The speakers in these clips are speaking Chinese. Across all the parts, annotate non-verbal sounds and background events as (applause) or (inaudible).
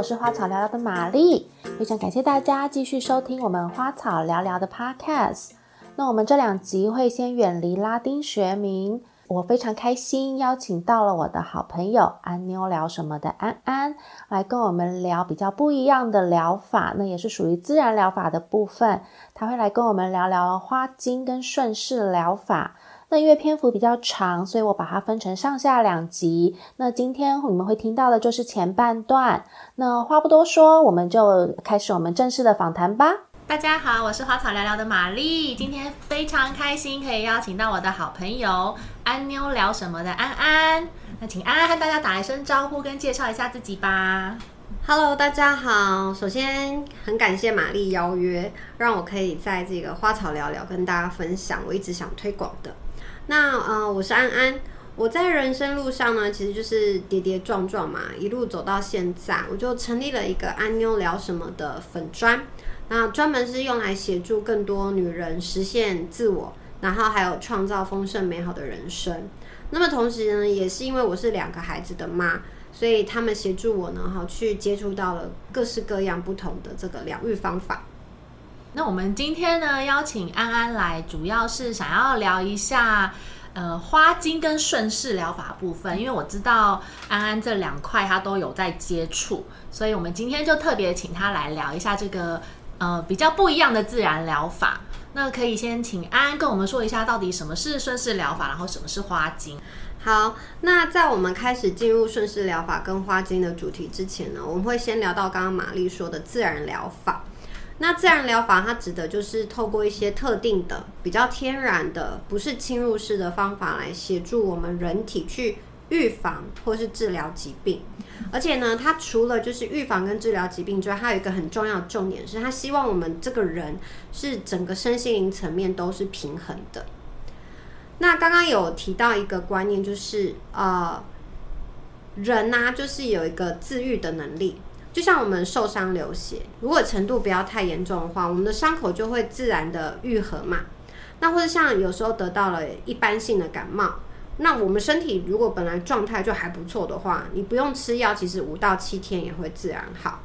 我是花草聊聊的玛丽，非常感谢大家继续收听我们花草聊聊的 Podcast。那我们这两集会先远离拉丁学名，我非常开心邀请到了我的好朋友安妞聊什么的安安来跟我们聊比较不一样的疗法，那也是属于自然疗法的部分，他会来跟我们聊聊花精跟顺势疗法。那因为篇幅比较长，所以我把它分成上下两集。那今天你们会听到的就是前半段。那话不多说，我们就开始我们正式的访谈吧。大家好，我是花草聊聊的玛丽，今天非常开心可以邀请到我的好朋友安妞聊什么的安安。那请安安和大家打一声招呼，跟介绍一下自己吧。Hello，大家好。首先很感谢玛丽邀约，让我可以在这个花草聊聊跟大家分享我一直想推广的。那呃，我是安安。我在人生路上呢，其实就是跌跌撞撞嘛，一路走到现在，我就成立了一个安妞聊什么的粉专。那专门是用来协助更多女人实现自我，然后还有创造丰盛美好的人生。那么同时呢，也是因为我是两个孩子的妈，所以他们协助我呢，哈，去接触到了各式各样不同的这个疗愈方法。那我们今天呢，邀请安安来，主要是想要聊一下，呃，花精跟顺势疗法部分。因为我知道安安这两块他都有在接触，所以我们今天就特别请他来聊一下这个，呃，比较不一样的自然疗法。那可以先请安安跟我们说一下，到底什么是顺势疗法，然后什么是花精。好，那在我们开始进入顺势疗法跟花精的主题之前呢，我们会先聊到刚刚玛丽说的自然疗法。那自然疗法它指的就是透过一些特定的、比较天然的、不是侵入式的方法来协助我们人体去预防或是治疗疾病。而且呢，它除了就是预防跟治疗疾病之外，它有一个很重要的重点是，它希望我们这个人是整个身心灵层面都是平衡的。那刚刚有提到一个观念，就是呃，人呢就是有一个自愈的能力。就像我们受伤流血，如果程度不要太严重的话，我们的伤口就会自然的愈合嘛。那或者像有时候得到了一般性的感冒，那我们身体如果本来状态就还不错的话，你不用吃药，其实五到七天也会自然好。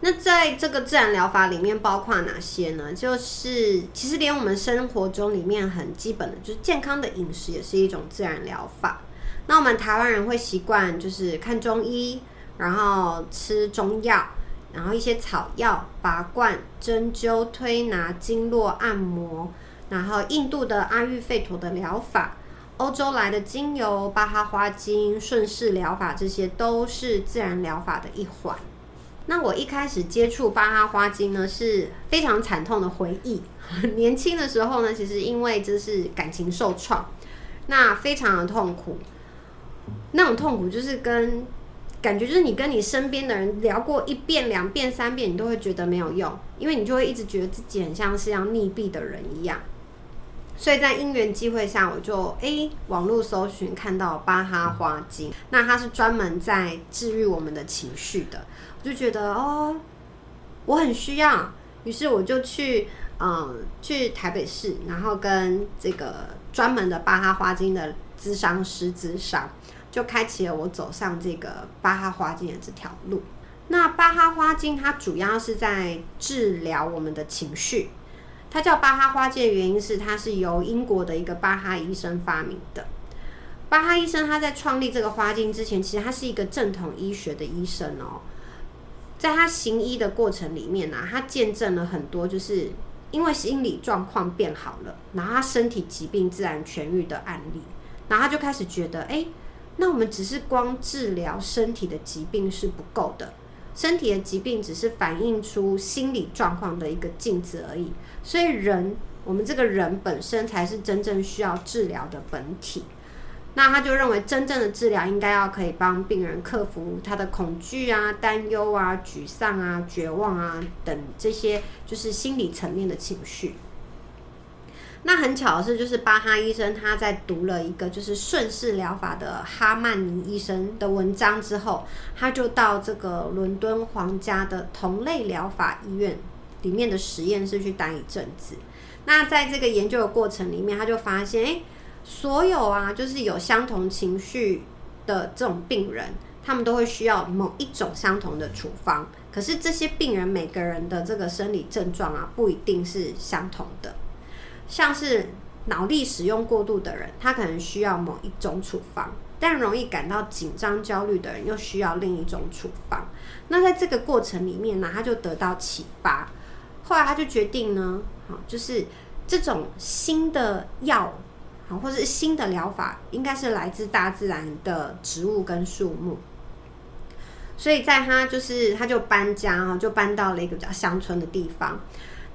那在这个自然疗法里面包括哪些呢？就是其实连我们生活中里面很基本的，就是健康的饮食也是一种自然疗法。那我们台湾人会习惯就是看中医。然后吃中药，然后一些草药、拔罐、针灸、推拿、经络按摩，然后印度的阿育吠陀的疗法，欧洲来的精油、巴哈花精、顺势疗法，这些都是自然疗法的一环。那我一开始接触巴哈花精呢，是非常惨痛的回忆。(laughs) 年轻的时候呢，其实因为这是感情受创，那非常的痛苦，那种痛苦就是跟。感觉就是你跟你身边的人聊过一遍、两遍、三遍，你都会觉得没有用，因为你就会一直觉得自己很像是要溺毙的人一样。所以在因缘机会下，我就诶网络搜寻看到巴哈花精，那它是专门在治愈我们的情绪的，我就觉得哦，我很需要，于是我就去嗯去台北市，然后跟这个专门的巴哈花精的咨商师咨商。就开启了我走上这个巴哈花精的这条路。那巴哈花精它主要是在治疗我们的情绪。它叫巴哈花精的原因是，它是由英国的一个巴哈医生发明的。巴哈医生他在创立这个花精之前，其实他是一个正统医学的医生哦。在他行医的过程里面呢，他见证了很多，就是因为心理状况变好了，然后他身体疾病自然痊愈的案例。然后他就开始觉得，哎。那我们只是光治疗身体的疾病是不够的，身体的疾病只是反映出心理状况的一个镜子而已。所以人，我们这个人本身才是真正需要治疗的本体。那他就认为，真正的治疗应该要可以帮病人克服他的恐惧啊、担忧啊、沮丧啊、绝望啊等这些，就是心理层面的情绪。那很巧的是，就是巴哈医生他在读了一个就是顺势疗法的哈曼尼医生的文章之后，他就到这个伦敦皇家的同类疗法医院里面的实验室去待一阵子。那在这个研究的过程里面，他就发现，哎，所有啊，就是有相同情绪的这种病人，他们都会需要某一种相同的处方。可是这些病人每个人的这个生理症状啊，不一定是相同的。像是脑力使用过度的人，他可能需要某一种处方；但容易感到紧张、焦虑的人，又需要另一种处方。那在这个过程里面呢，他就得到启发。后来他就决定呢，好，就是这种新的药，好，或者是新的疗法，应该是来自大自然的植物跟树木。所以在他就是他就搬家哈，就搬到了一个比较乡村的地方。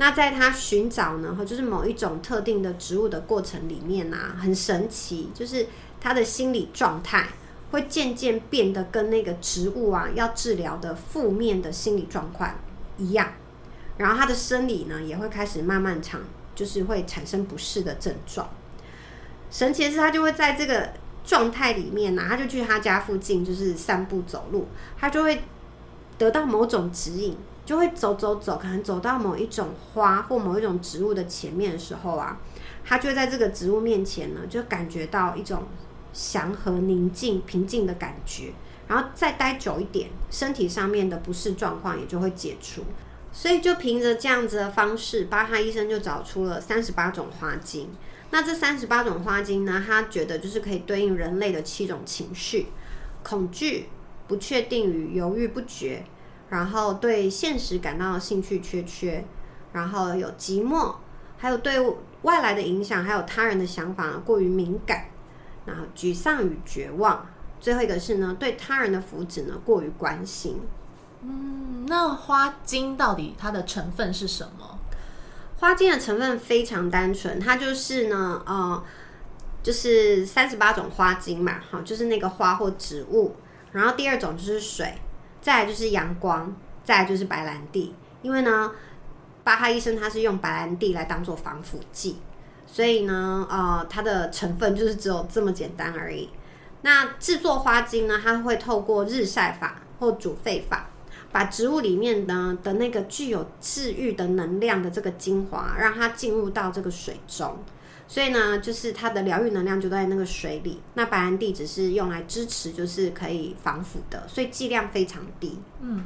那在他寻找呢，就是某一种特定的植物的过程里面呢，很神奇，就是他的心理状态会渐渐变得跟那个植物啊要治疗的负面的心理状况一样，然后他的生理呢也会开始慢慢长，就是会产生不适的症状。神奇的是，他就会在这个状态里面呢，他就去他家附近就是散步走路，他就会得到某种指引。就会走走走，可能走到某一种花或某一种植物的前面的时候啊，他就在这个植物面前呢，就感觉到一种祥和、宁静、平静的感觉。然后再待久一点，身体上面的不适状况也就会解除。所以就凭着这样子的方式，巴哈医生就找出了三十八种花精。那这三十八种花精呢，他觉得就是可以对应人类的七种情绪：恐惧、不确定与犹豫不决。然后对现实感到兴趣缺缺，然后有寂寞，还有对外来的影响，还有他人的想法过于敏感，然后沮丧与绝望。最后一个是呢，对他人的福祉呢过于关心。嗯，那花精到底它的成分是什么？花精的成分非常单纯，它就是呢，呃，就是三十八种花精嘛，好，就是那个花或植物。然后第二种就是水。再就是阳光，再就是白兰地。因为呢，巴哈医生他是用白兰地来当做防腐剂，所以呢，呃，它的成分就是只有这么简单而已。那制作花精呢，它会透过日晒法或煮沸法，把植物里面呢的那个具有治愈的能量的这个精华，让它进入到这个水中。所以呢，就是它的疗愈能量就在那个水里。那白兰地只是用来支持，就是可以防腐的，所以剂量非常低。嗯，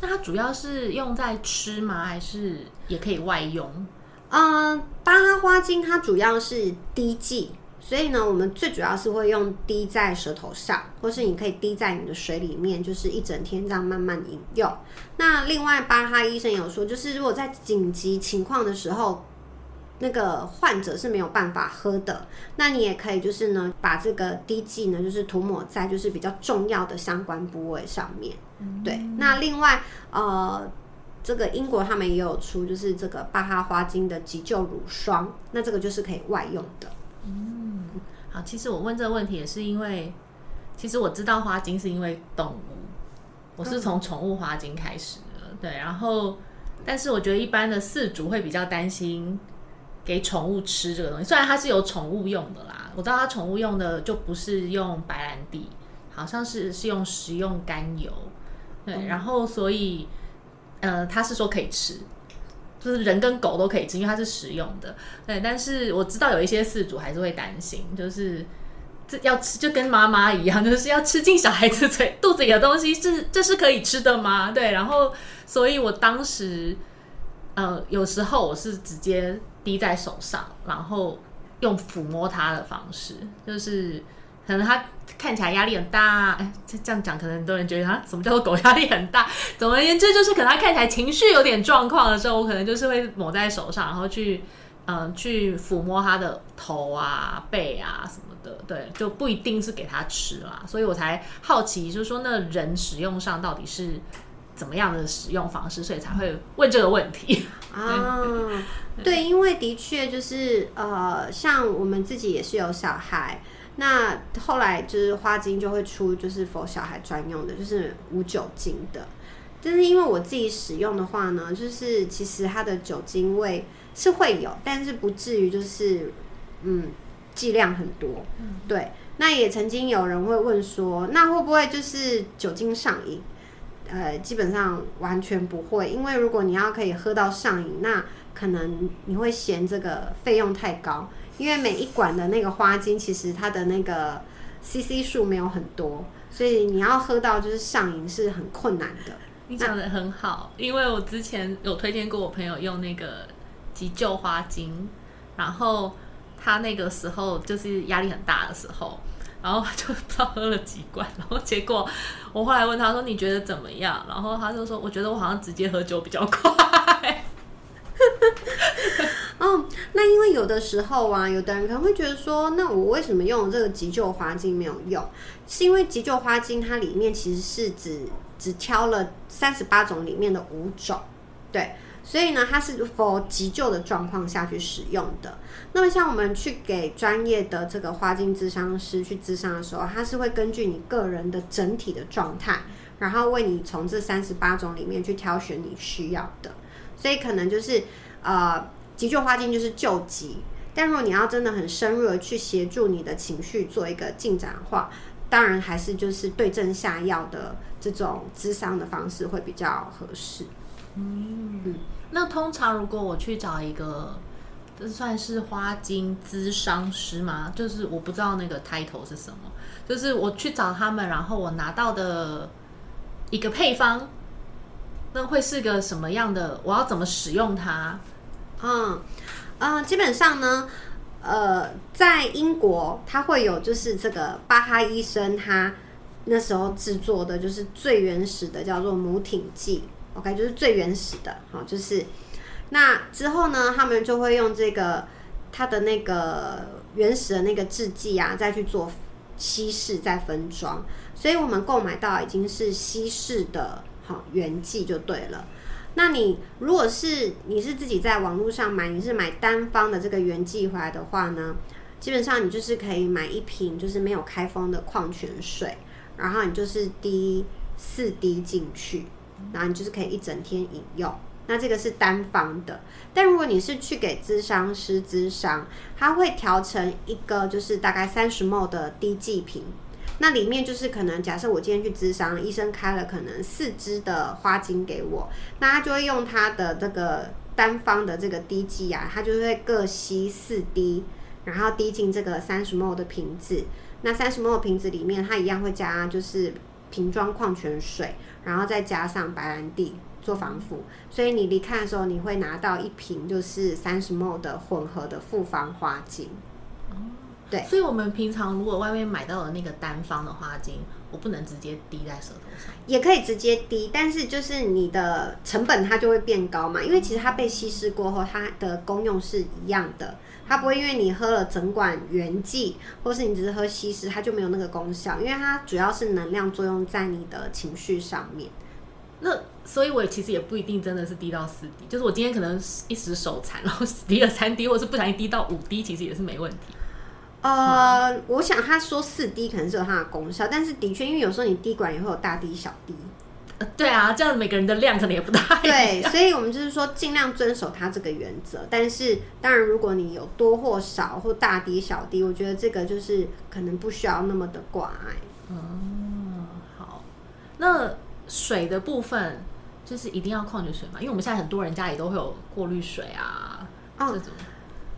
那它主要是用在吃吗？还是也可以外用？嗯，巴哈花精它主要是滴剂，所以呢，我们最主要是会用滴在舌头上，或是你可以滴在你的水里面，就是一整天这样慢慢饮用。那另外，巴哈医生有说，就是如果在紧急情况的时候。那个患者是没有办法喝的，那你也可以就是呢，把这个滴剂呢，就是涂抹在就是比较重要的相关部位上面。对，那另外呃，这个英国他们也有出就是这个巴哈花精的急救乳霜，那这个就是可以外用的。嗯，好，其实我问这个问题也是因为，其实我知道花精是因为动物，我是从宠物花精开始的。对，然后但是我觉得一般的饲主会比较担心。给宠物吃这个东西，虽然它是有宠物用的啦，我知道它宠物用的就不是用白兰地，好像是是用食用甘油，对，然后所以呃，他是说可以吃，就是人跟狗都可以吃，因为它是食用的，对，但是我知道有一些饲主还是会担心，就是这要吃就跟妈妈一样，就是要吃进小孩子嘴肚子里的东西，是这是可以吃的吗？对，然后所以我当时呃，有时候我是直接。滴在手上，然后用抚摸它的方式，就是可能它看起来压力很大，哎，这这样讲可能很多人觉得啊，什么叫做狗压力很大？总而言之，就是可能它看起来情绪有点状况的时候，我可能就是会抹在手上，然后去嗯去抚摸它的头啊、背啊什么的，对，就不一定是给它吃啦，所以我才好奇，就是说那人使用上到底是。怎么样的使用方式，所以才会问这个问题啊？(laughs) 对，因为的确就是呃，像我们自己也是有小孩，那后来就是花精就会出，就是否小孩专用的，就是无酒精的。但是因为我自己使用的话呢，就是其实它的酒精味是会有，但是不至于就是嗯剂量很多。对，那也曾经有人会问说，那会不会就是酒精上瘾？呃，基本上完全不会，因为如果你要可以喝到上瘾，那可能你会嫌这个费用太高，因为每一管的那个花精其实它的那个 CC 数没有很多，所以你要喝到就是上瘾是很困难的。你讲的很好，因为我之前有推荐过我朋友用那个急救花精，然后他那个时候就是压力很大的时候，然后就不知道喝了几罐，然后结果我后来问他说你觉得怎么样，然后他就说我觉得我好像直接喝酒比较快。(laughs) 哦，那因为有的时候啊，有的人可能会觉得说，那我为什么用这个急救花精没有用？是因为急救花精它里面其实是只只挑了三十八种里面的五种，对，所以呢，它是 for 急救的状况下去使用的。那么像我们去给专业的这个花精咨商师去咨商的时候，他是会根据你个人的整体的状态，然后为你从这三十八种里面去挑选你需要的。所以可能就是呃。急救花精就是救急，但如果你要真的很深入的去协助你的情绪做一个进展的话，当然还是就是对症下药的这种咨商的方式会比较合适。嗯，那通常如果我去找一个，这算是花精咨商师吗？就是我不知道那个 title 是什么，就是我去找他们，然后我拿到的一个配方，那会是个什么样的？我要怎么使用它？嗯，呃，基本上呢，呃，在英国，它会有就是这个巴哈医生他那时候制作的，就是最原始的叫做母挺剂，OK，就是最原始的，好，就是那之后呢，他们就会用这个它的那个原始的那个制剂啊，再去做稀释再分装，所以我们购买到已经是稀释的，好原剂就对了。那你如果是你是自己在网络上买，你是买单方的这个原剂回来的话呢，基本上你就是可以买一瓶就是没有开封的矿泉水，然后你就是滴四滴进去，然后你就是可以一整天饮用。那这个是单方的，但如果你是去给咨商师咨商，他会调成一个就是大概三十 ml 的滴剂瓶。那里面就是可能，假设我今天去咨商，医生开了可能四支的花精给我，那他就会用他的这个单方的这个滴剂啊，他就会各吸四滴，然后滴进这个三十 ml 的瓶子。那三十 ml 瓶子里面，它一样会加就是瓶装矿泉水，然后再加上白兰地做防腐。所以你离开的时候，你会拿到一瓶就是三十 ml 的混合的复方花精。对，所以，我们平常如果外面买到的那个单方的花精，我不能直接滴在舌头上，也可以直接滴，但是就是你的成本它就会变高嘛，因为其实它被稀释过后，它的功用是一样的，它不会因为你喝了整管原剂，或是你只是喝稀释，它就没有那个功效，因为它主要是能量作用在你的情绪上面。那所以，我其实也不一定真的是滴到四滴，就是我今天可能一时手残，然后滴了三滴，或者是不小心滴到五滴，其实也是没问题。呃，我想他说四滴可能是有它的功效，但是的确，因为有时候你滴管也会有大滴小滴。呃，对啊，这样每个人的量可能也不大。(laughs) 对，所以我们就是说尽量遵守它这个原则。但是当然，如果你有多或少或大滴小滴，我觉得这个就是可能不需要那么的挂碍。嗯，好。那水的部分就是一定要矿泉水嘛？因为我们现在很多人家里都会有过滤水啊，这种。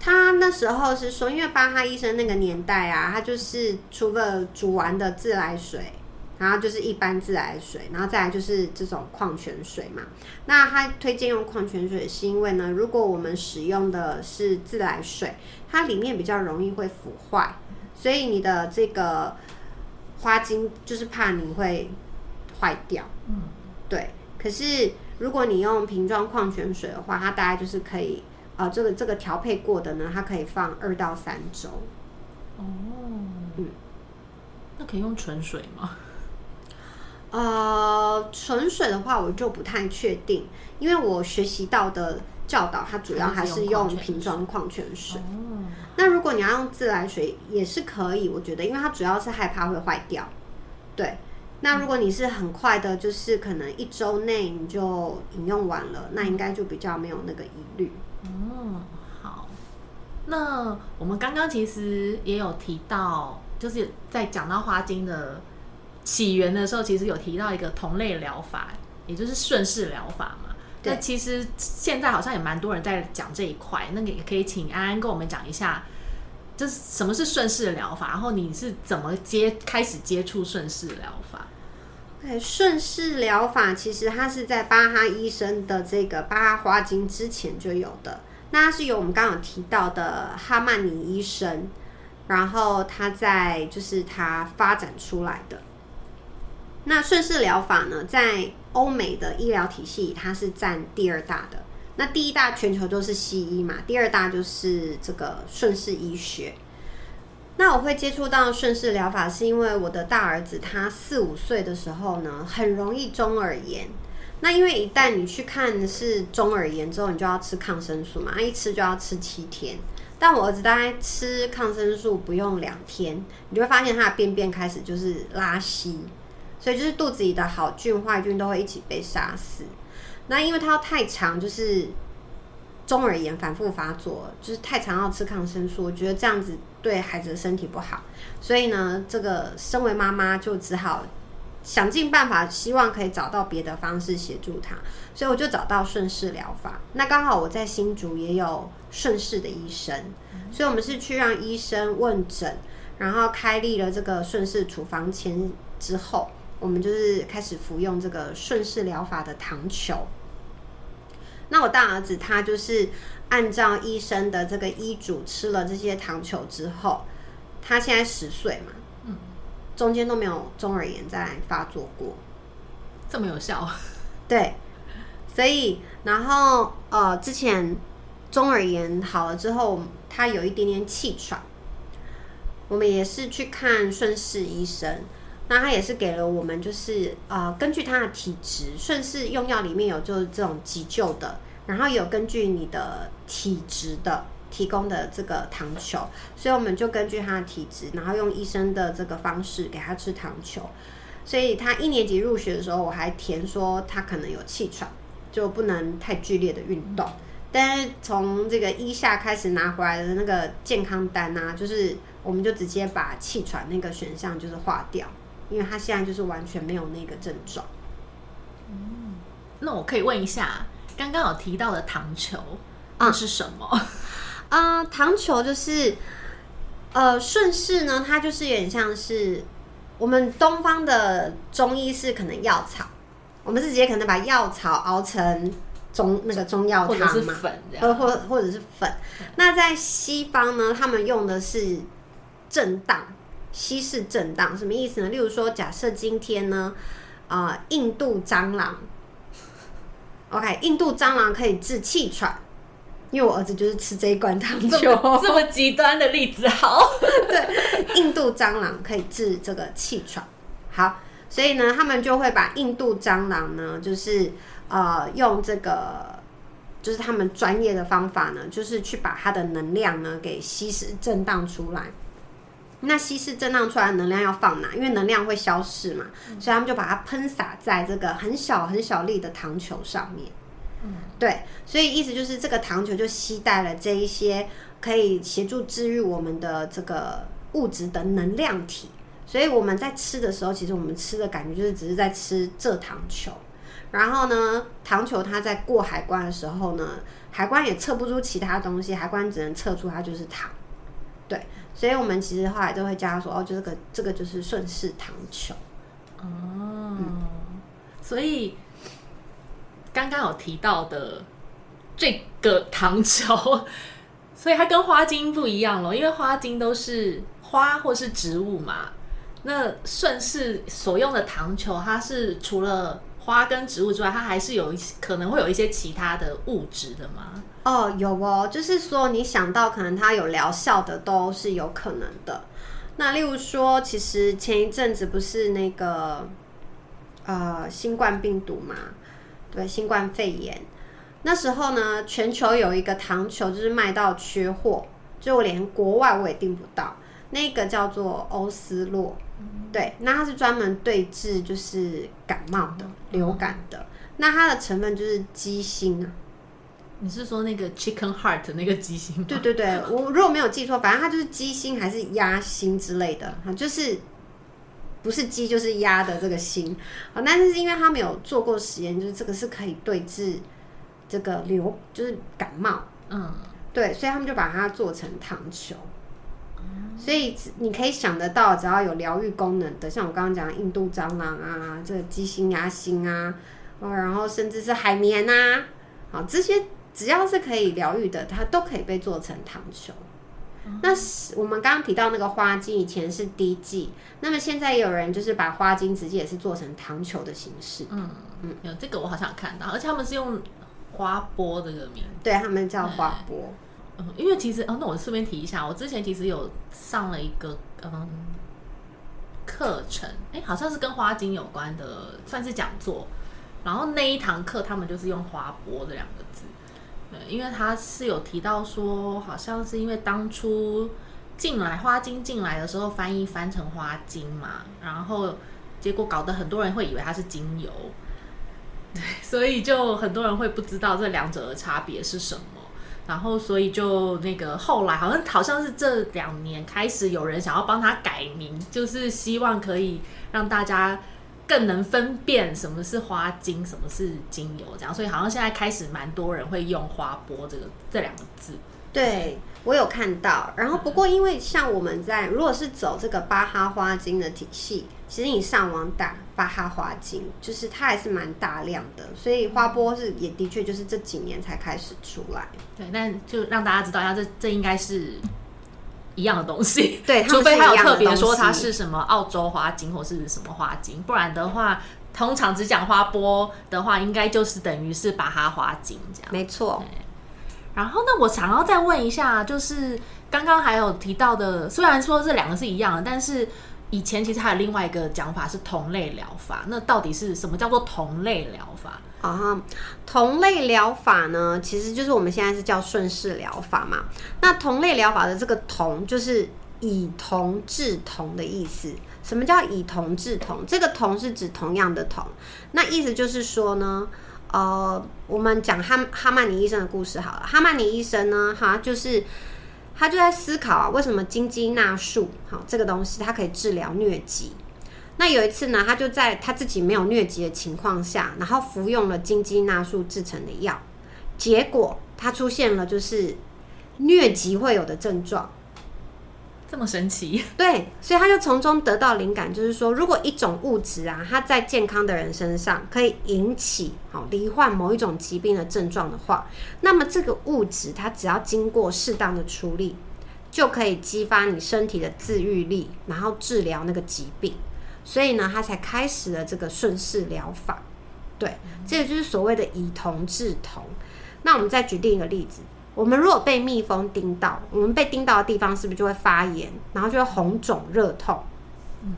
他那时候是说，因为巴哈医生那个年代啊，他就是除了煮完的自来水，然后就是一般自来水，然后再来就是这种矿泉水嘛。那他推荐用矿泉水，是因为呢，如果我们使用的是自来水，它里面比较容易会腐坏，所以你的这个花精就是怕你会坏掉。嗯，对。可是如果你用瓶装矿泉水的话，它大概就是可以。啊，这个这个调配过的呢，它可以放二到三周。哦，嗯，那可以用纯水吗？呃，纯水的话，我就不太确定，因为我学习到的教导，它主要还是用瓶装矿泉水。那如果你要用自来水，也是可以，我觉得，因为它主要是害怕会坏掉。对，那如果你是很快的，就是可能一周内你就饮用完了，那应该就比较没有那个疑虑。嗯，好。那我们刚刚其实也有提到，就是在讲到花精的起源的时候，其实有提到一个同类疗法，也就是顺势疗法嘛。那其实现在好像也蛮多人在讲这一块，那个也可以请安安跟我们讲一下就是什么是顺势疗法，然后你是怎么接开始接触顺势疗法？对，顺势疗法其实它是在巴哈医生的这个巴哈花精之前就有的，那它是由我们刚刚有提到的哈曼尼医生，然后他在就是他发展出来的。那顺势疗法呢，在欧美的医疗体系，它是占第二大的。那第一大全球都是西医嘛，第二大就是这个顺势医学。那我会接触到顺势疗法，是因为我的大儿子他四五岁的时候呢，很容易中耳炎。那因为一旦你去看是中耳炎之后，你就要吃抗生素嘛，一吃就要吃七天。但我儿子大概吃抗生素不用两天，你就会发现他的便便开始就是拉稀，所以就是肚子里的好菌坏菌都会一起被杀死。那因为它要太长，就是中耳炎反复发作，就是太长要吃抗生素，我觉得这样子对孩子的身体不好，所以呢，这个身为妈妈就只好想尽办法，希望可以找到别的方式协助他，所以我就找到顺势疗法。那刚好我在新竹也有顺势的医生，所以我们是去让医生问诊，然后开立了这个顺势处方签之后，我们就是开始服用这个顺势疗法的糖球。那我大儿子他就是按照医生的这个医嘱吃了这些糖球之后，他现在十岁嘛，嗯，中间都没有中耳炎再发作过，这么有效？对，所以然后呃，之前中耳炎好了之后，他有一点点气喘，我们也是去看顺势医生。那他也是给了我们，就是呃，根据他的体质，顺势用药里面有就是这种急救的，然后有根据你的体质的提供的这个糖球，所以我们就根据他的体质，然后用医生的这个方式给他吃糖球。所以他一年级入学的时候，我还填说他可能有气喘，就不能太剧烈的运动。但是从这个一下开始拿回来的那个健康单啊，就是我们就直接把气喘那个选项就是划掉。因为他现在就是完全没有那个症状。嗯，那我可以问一下，刚刚有提到的糖球啊是什么？啊，(laughs) 糖球就是呃顺势呢，它就是有点像是我们东方的中医是可能药草，我们是直接可能把药草熬成中那个中药汤嘛，粉，或或或者是粉。那在西方呢，他们用的是震荡。稀释震荡什么意思呢？例如说，假设今天呢，啊，印度蟑螂，OK，印度蟑螂可以治气喘，因为我儿子就是吃这一罐糖球，这么极端的例子，好，(laughs) 对，印度蟑螂可以治这个气喘，好，所以呢，他们就会把印度蟑螂呢，就是呃，用这个就是他们专业的方法呢，就是去把它的能量呢给稀释震荡出来。那稀释震荡出来的能量要放哪？因为能量会消逝嘛，所以他们就把它喷洒在这个很小很小粒的糖球上面。嗯，对，所以意思就是这个糖球就吸带了这一些可以协助治愈我们的这个物质的能量体。所以我们在吃的时候，其实我们吃的感觉就是只是在吃这糖球。然后呢，糖球它在过海关的时候呢，海关也测不出其他东西，海关只能测出它就是糖。对。所以我们其实后来都会加说，哦，就这个这个就是顺势糖球。哦，所以刚刚有提到的这个糖球，(laughs) 所以它跟花精不一样咯，因为花精都是花或是植物嘛。那顺势所用的糖球，它是除了花跟植物之外，它还是有一些可能会有一些其他的物质的吗？哦，有哦，就是说你想到可能它有疗效的都是有可能的。那例如说，其实前一阵子不是那个呃新冠病毒嘛，对，新冠肺炎那时候呢，全球有一个糖球就是卖到缺货，就连国外我也订不到。那个叫做欧斯洛，对，那它是专门对治就是感冒的、流感的。那它的成分就是鸡心啊。你是说那个 chicken heart 那个鸡心吗？对对对，我如果没有记错，反正它就是鸡心还是鸭心之类的，哈，就是不是鸡就是鸭的这个心。好，但是因为他们有做过实验，就是这个是可以对治这个流，就是感冒，嗯，对，所以他们就把它做成糖球。所以你可以想得到，只要有疗愈功能的，像我刚刚讲的印度蟑螂啊，这个鸡心鸭心啊，哦，然后甚至是海绵啊，好，这些只要是可以疗愈的，它都可以被做成糖球。那我们刚刚提到那个花精，以前是滴剂，那么现在也有人就是把花精直接也是做成糖球的形式。嗯嗯，有这个我好像看到，而且他们是用花波这个名，对他们叫花波。嗯，因为其实哦，那我顺便提一下，我之前其实有上了一个嗯课程，哎，好像是跟花精有关的，算是讲座。然后那一堂课他们就是用花波这两个字。对，因为他是有提到说，好像是因为当初进来花精进来的时候，翻译翻成花精嘛，然后结果搞得很多人会以为它是精油，(laughs) 对，所以就很多人会不知道这两者的差别是什么，然后所以就那个后来好像好像是这两年开始有人想要帮他改名，就是希望可以让大家。更能分辨什么是花精，什么是精油，这样，所以好像现在开始蛮多人会用花波这个这两个字。对我有看到，然后不过因为像我们在如果是走这个巴哈花精的体系，其实你上网打巴哈花精，就是它还是蛮大量的，所以花波是也的确就是这几年才开始出来。对，但就让大家知道一下，这这应该是。一样的东西，(laughs) 对，除非他有特别说它是什么澳洲花精或是什么花精，不然的话，通常只讲花波的话，应该就是等于是巴哈花精这样。没错。然后呢，我想要再问一下，就是刚刚还有提到的，虽然说这两个是一样的，但是以前其实还有另外一个讲法是同类疗法，那到底是什么叫做同类疗法？啊，同类疗法呢，其实就是我们现在是叫顺势疗法嘛。那同类疗法的这个“同”就是以同治同的意思。什么叫以同治同？这个“同”是指同样的“同”。那意思就是说呢，呃，我们讲哈哈曼尼医生的故事好了。哈曼尼医生呢，哈，就是他就在思考啊，为什么金鸡纳树好这个东西，它可以治疗疟疾。那有一次呢，他就在他自己没有疟疾的情况下，然后服用了金鸡纳树制成的药，结果他出现了就是疟疾会有的症状，这么神奇？对，所以他就从中得到灵感，就是说，如果一种物质啊，它在健康的人身上可以引起好罹患某一种疾病的症状的话，那么这个物质它只要经过适当的处理，就可以激发你身体的自愈力，然后治疗那个疾病。所以呢，他才开始了这个顺势疗法。对，这个就是所谓的以同治同。那我们再举另一个例子，我们如果被蜜蜂叮到，我们被叮到的地方是不是就会发炎，然后就会红肿热痛？嗯。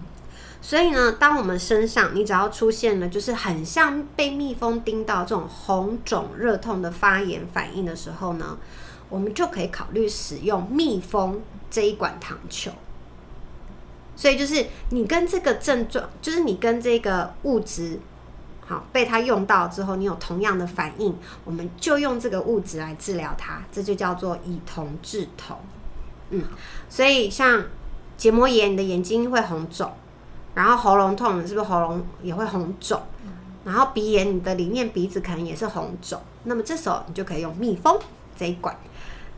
所以呢，当我们身上你只要出现了就是很像被蜜蜂叮到这种红肿热痛的发炎反应的时候呢，我们就可以考虑使用蜜蜂这一管糖球。所以就是你跟这个症状，就是你跟这个物质，好被它用到之后，你有同样的反应，我们就用这个物质来治疗它，这就叫做以同治同。嗯，所以像结膜炎，你的眼睛会红肿，然后喉咙痛，是不是喉咙也会红肿？然后鼻炎，你的里面鼻子可能也是红肿，那么这时候你就可以用蜜蜂这一管。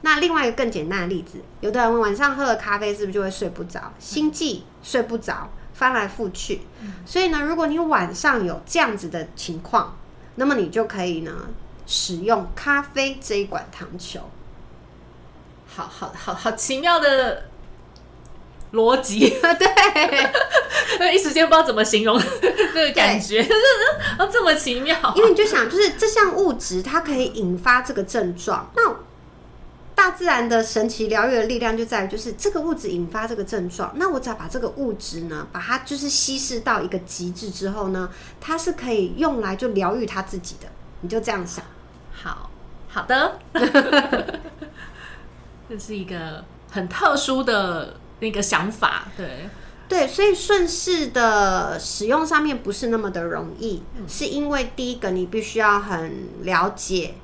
那另外一个更简单的例子，有的人晚上喝了咖啡，是不是就会睡不着，心悸、睡不着，翻来覆去？所以呢，如果你晚上有这样子的情况，那么你就可以呢使用咖啡这一管糖球。好好好好奇妙的逻辑，(laughs) 对，(laughs) 一时间不知道怎么形容 (laughs) 那个感觉，啊，这么奇妙。因为你就想，就是这项物质它可以引发这个症状，那。大自然的神奇疗愈的力量就在于，就是这个物质引发这个症状。那我只要把这个物质呢，把它就是稀释到一个极致之后呢，它是可以用来就疗愈它自己的。你就这样想，好好的，(laughs) 这是一个很特殊的那个想法。对对，所以顺势的使用上面不是那么的容易，是因为第一个你必须要很了解，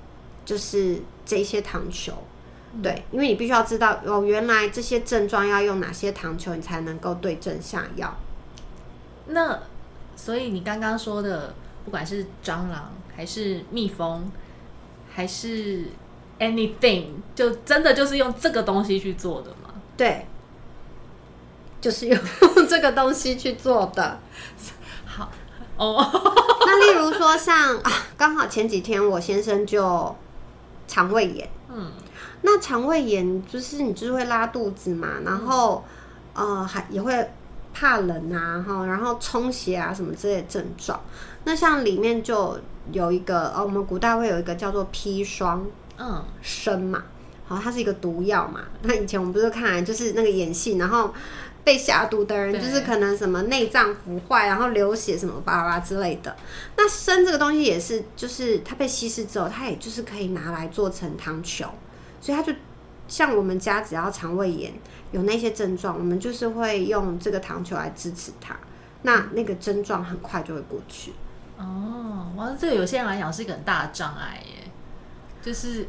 就是这些糖球。对，因为你必须要知道哦，原来这些症状要用哪些糖球，你才能够对症下药。那所以你刚刚说的，不管是蟑螂还是蜜蜂，还是 anything，就真的就是用这个东西去做的吗？对，就是用这个东西去做的。好哦，那例如说像啊，刚好前几天我先生就肠胃炎，嗯，那肠胃炎就是你就是会拉肚子嘛，然后呃还也会怕冷啊，哈，然后充血啊什么之类的症状。那像里面就有一个呃，我们古代会有一个叫做砒霜嗯，参嘛，好，它是一个毒药嘛。那以前我们不是看就是那个演戏，然后被下毒的人就是可能什么内脏腐坏，然后流血什么巴拉巴拉之类的。那参这个东西也是，就是它被稀释之后，它也就是可以拿来做成汤球，所以他就像我们家只要肠胃炎有那些症状，我们就是会用这个糖球来支持他，那那个症状很快就会过去。哦，哇，这个有些人来讲是一个很大的障碍耶，就是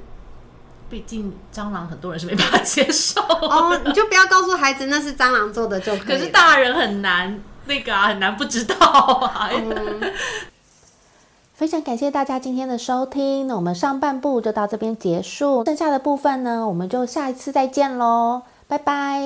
毕竟蟑螂很多人是没办法接受，哦，你就不要告诉孩子那是蟑螂做的就可以可。是大人很难那个啊，很难不知道啊。嗯非常感谢大家今天的收听，那我们上半部就到这边结束，剩下的部分呢，我们就下一次再见喽，拜拜。